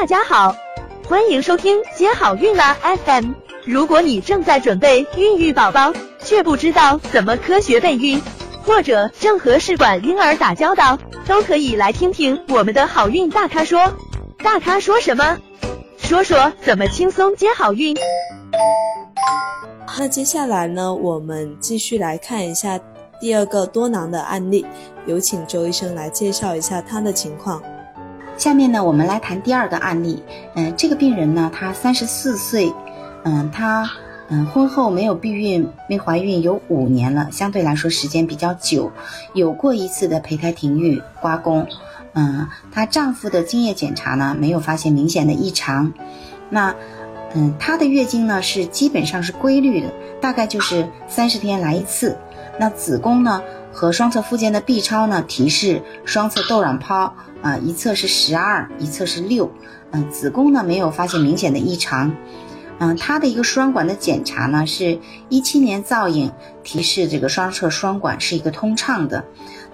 大家好，欢迎收听接好运啦 FM。如果你正在准备孕育宝宝，却不知道怎么科学备孕，或者正和试管婴儿打交道，都可以来听听我们的好运大咖说。大咖说什么？说说怎么轻松接好运。那接下来呢，我们继续来看一下第二个多囊的案例，有请周医生来介绍一下他的情况。下面呢，我们来谈第二个案例。嗯，这个病人呢，他三十四岁，嗯，他嗯婚后没有避孕，没怀孕有五年了，相对来说时间比较久，有过一次的胚胎停育、刮宫。嗯，她丈夫的精液检查呢，没有发现明显的异常。那嗯，她的月经呢是基本上是规律的，大概就是三十天来一次。那子宫呢和双侧附件的 B 超呢提示双侧窦卵泡啊，一侧是十二，一侧是六。嗯，子宫呢没有发现明显的异常。嗯，它的一个输卵管的检查呢是一七年造影，提示这个双侧双管是一个通畅的。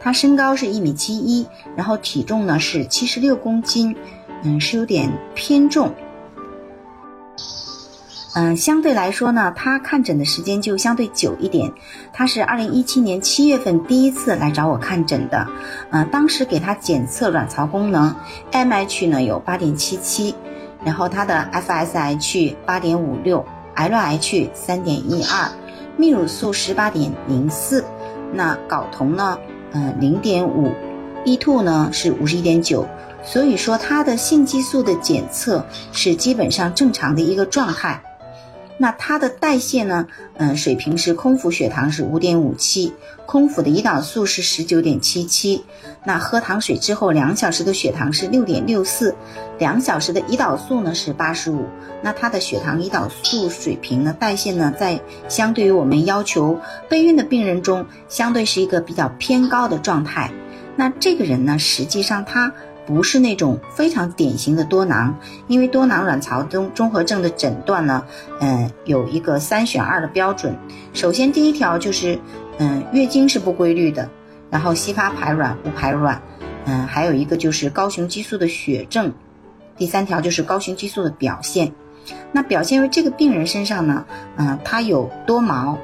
她身高是一米七一，然后体重呢是七十六公斤，嗯，是有点偏重。嗯，相对来说呢，他看诊的时间就相对久一点。他是二零一七年七月份第一次来找我看诊的。嗯，当时给他检测卵巢功能，MH 呢有八点七七，然后他的 FSH 八点五六，LH 三点一二，泌乳素十八点零四，那睾酮呢，嗯零点五，E2 呢是五十一点九，所以说他的性激素的检测是基本上正常的一个状态。那它的代谢呢？嗯，水平是空腹血糖是五点五七，空腹的胰岛素是十九点七七。那喝糖水之后两小时的血糖是六点六四，两小时的胰岛素呢是八十五。那它的血糖、胰岛素水平呢，代谢呢，在相对于我们要求备孕的病人中，相对是一个比较偏高的状态。那这个人呢，实际上他。不是那种非常典型的多囊，因为多囊卵巢综综合症的诊断呢，嗯，有一个三选二的标准。首先第一条就是，嗯，月经是不规律的，然后稀发排卵不排卵，嗯，还有一个就是高雄激素的血症。第三条就是高雄激素的表现。那表现为这个病人身上呢，嗯，他有多毛，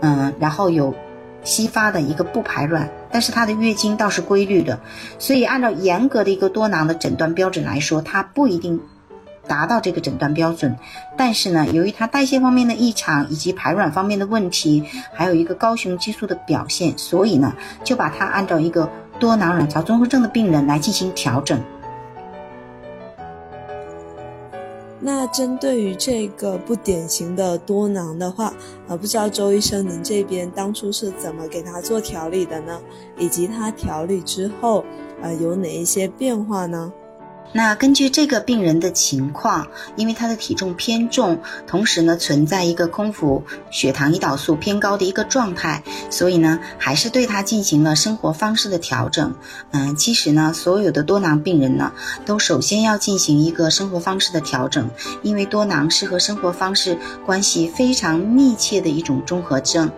嗯，然后有稀发的一个不排卵。但是她的月经倒是规律的，所以按照严格的一个多囊的诊断标准来说，她不一定达到这个诊断标准。但是呢，由于她代谢方面的异常，以及排卵方面的问题，还有一个高雄激素的表现，所以呢，就把她按照一个多囊卵巢综合症的病人来进行调整。那针对于这个不典型的多囊的话，呃，不知道周医生您这边当初是怎么给他做调理的呢？以及他调理之后，呃，有哪一些变化呢？那根据这个病人的情况，因为他的体重偏重，同时呢存在一个空腹血糖、胰岛素偏高的一个状态，所以呢还是对他进行了生活方式的调整。嗯，其实呢所有的多囊病人呢，都首先要进行一个生活方式的调整，因为多囊是和生活方式关系非常密切的一种综合症。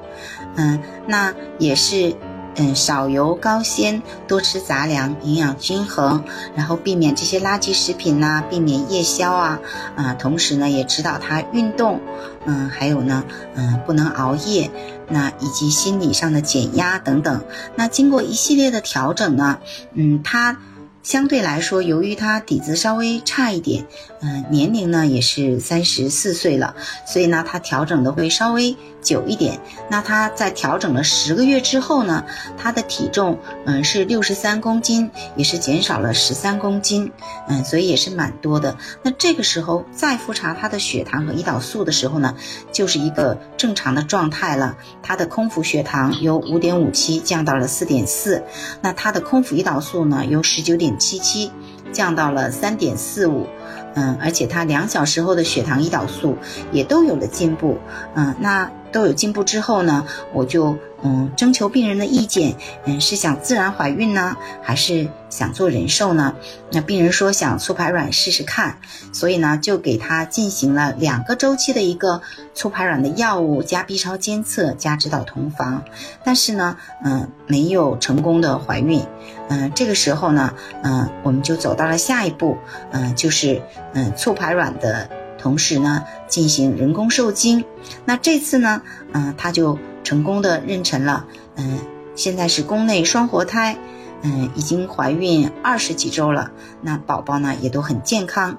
嗯，那也是。嗯，少油高纤，多吃杂粮，营养均衡，然后避免这些垃圾食品呐，避免夜宵啊，啊，同时呢也指导他运动，嗯，还有呢，嗯，不能熬夜，那以及心理上的减压等等。那经过一系列的调整呢，嗯，他。相对来说，由于他底子稍微差一点，嗯，年龄呢也是三十四岁了，所以呢他调整的会稍微久一点。那他在调整了十个月之后呢，他的体重嗯是六十三公斤，也是减少了十三公斤，嗯，所以也是蛮多的。那这个时候再复查他的血糖和胰岛素的时候呢，就是一个正常的状态了。他的空腹血糖由五点五七降到了四点四，那他的空腹胰岛素呢由十九点。七七降到了三点四五，嗯，而且他两小时后的血糖、胰岛素也都有了进步，嗯，那都有进步之后呢，我就嗯征求病人的意见，嗯是想自然怀孕呢，还是想做人寿呢？那病人说想促排卵试试看，所以呢就给他进行了两个周期的一个促排卵的药物加 B 超监测加指导同房，但是呢嗯没有成功的怀孕，嗯这个时候呢嗯我们就走到了下一步，嗯就是嗯促排卵的。同时呢，进行人工受精。那这次呢，嗯，他就成功的妊娠了。嗯，现在是宫内双活胎，嗯，已经怀孕二十几周了。那宝宝呢，也都很健康。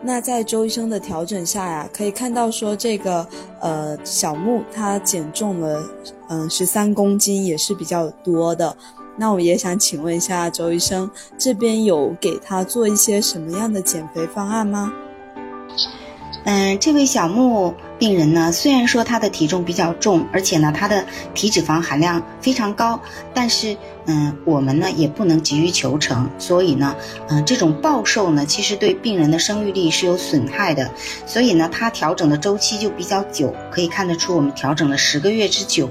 那在周医生的调整下呀，可以看到说这个呃小木他减重了，嗯，十三公斤也是比较多的。那我也想请问一下周医生，这边有给他做一些什么样的减肥方案吗？嗯，这位小木病人呢，虽然说他的体重比较重，而且呢他的体脂肪含量非常高，但是嗯，我们呢也不能急于求成，所以呢，嗯，这种暴瘦呢，其实对病人的生育力是有损害的，所以呢，他调整的周期就比较久，可以看得出我们调整了十个月之久，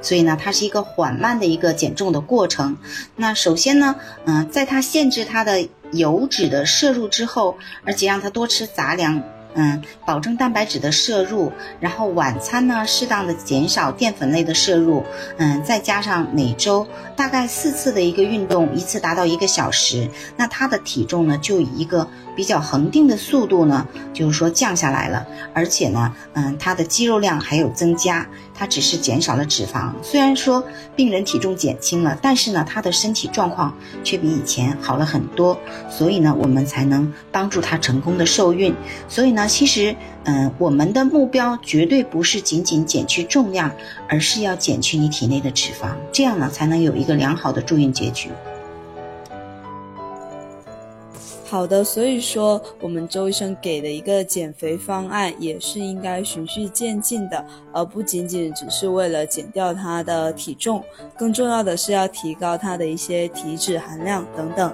所以呢，它是一个缓慢的一个减重的过程。那首先呢，嗯，在他限制他的油脂的摄入之后，而且让他多吃杂粮。嗯，保证蛋白质的摄入，然后晚餐呢，适当的减少淀粉类的摄入，嗯，再加上每周大概四次的一个运动，一次达到一个小时，那他的体重呢，就以一个比较恒定的速度呢，就是说降下来了，而且呢，嗯，他的肌肉量还有增加。他只是减少了脂肪，虽然说病人体重减轻了，但是呢，他的身体状况却比以前好了很多，所以呢，我们才能帮助他成功的受孕。所以呢，其实，嗯，我们的目标绝对不是仅仅减去重量，而是要减去你体内的脂肪，这样呢，才能有一个良好的助孕结局。好的，所以说我们周医生给的一个减肥方案也是应该循序渐进的，而不仅仅只是为了减掉他的体重，更重要的是要提高他的一些体脂含量等等。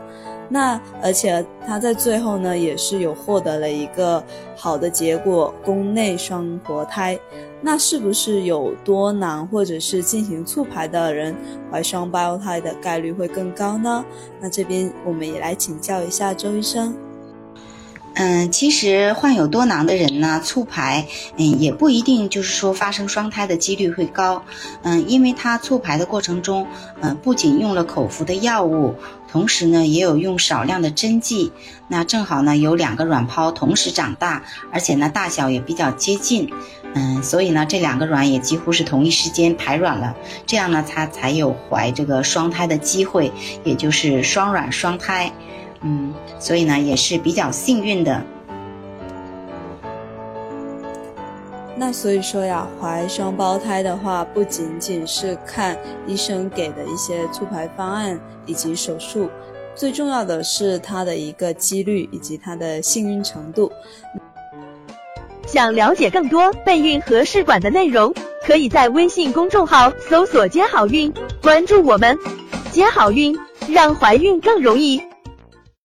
那而且他在最后呢，也是有获得了一个好的结果，宫内双活胎。那是不是有多囊或者是进行促排的人怀双胞胎的概率会更高呢？那这边我们也来请教一下周医生。嗯，其实患有多囊的人呢，促排，嗯，也不一定就是说发生双胎的几率会高。嗯，因为他促排的过程中，嗯，不仅用了口服的药物，同时呢，也有用少量的针剂。那正好呢，有两个卵泡同时长大，而且呢，大小也比较接近。嗯，所以呢，这两个卵也几乎是同一时间排卵了，这样呢，它才有怀这个双胎的机会，也就是双卵双胎。嗯，所以呢，也是比较幸运的。那所以说呀，怀双胞胎的话，不仅仅是看医生给的一些促排方案以及手术，最重要的是它的一个几率以及它的幸运程度。想了解更多备孕和试管的内容，可以在微信公众号搜索“接好运”，关注我们，接好运，让怀孕更容易。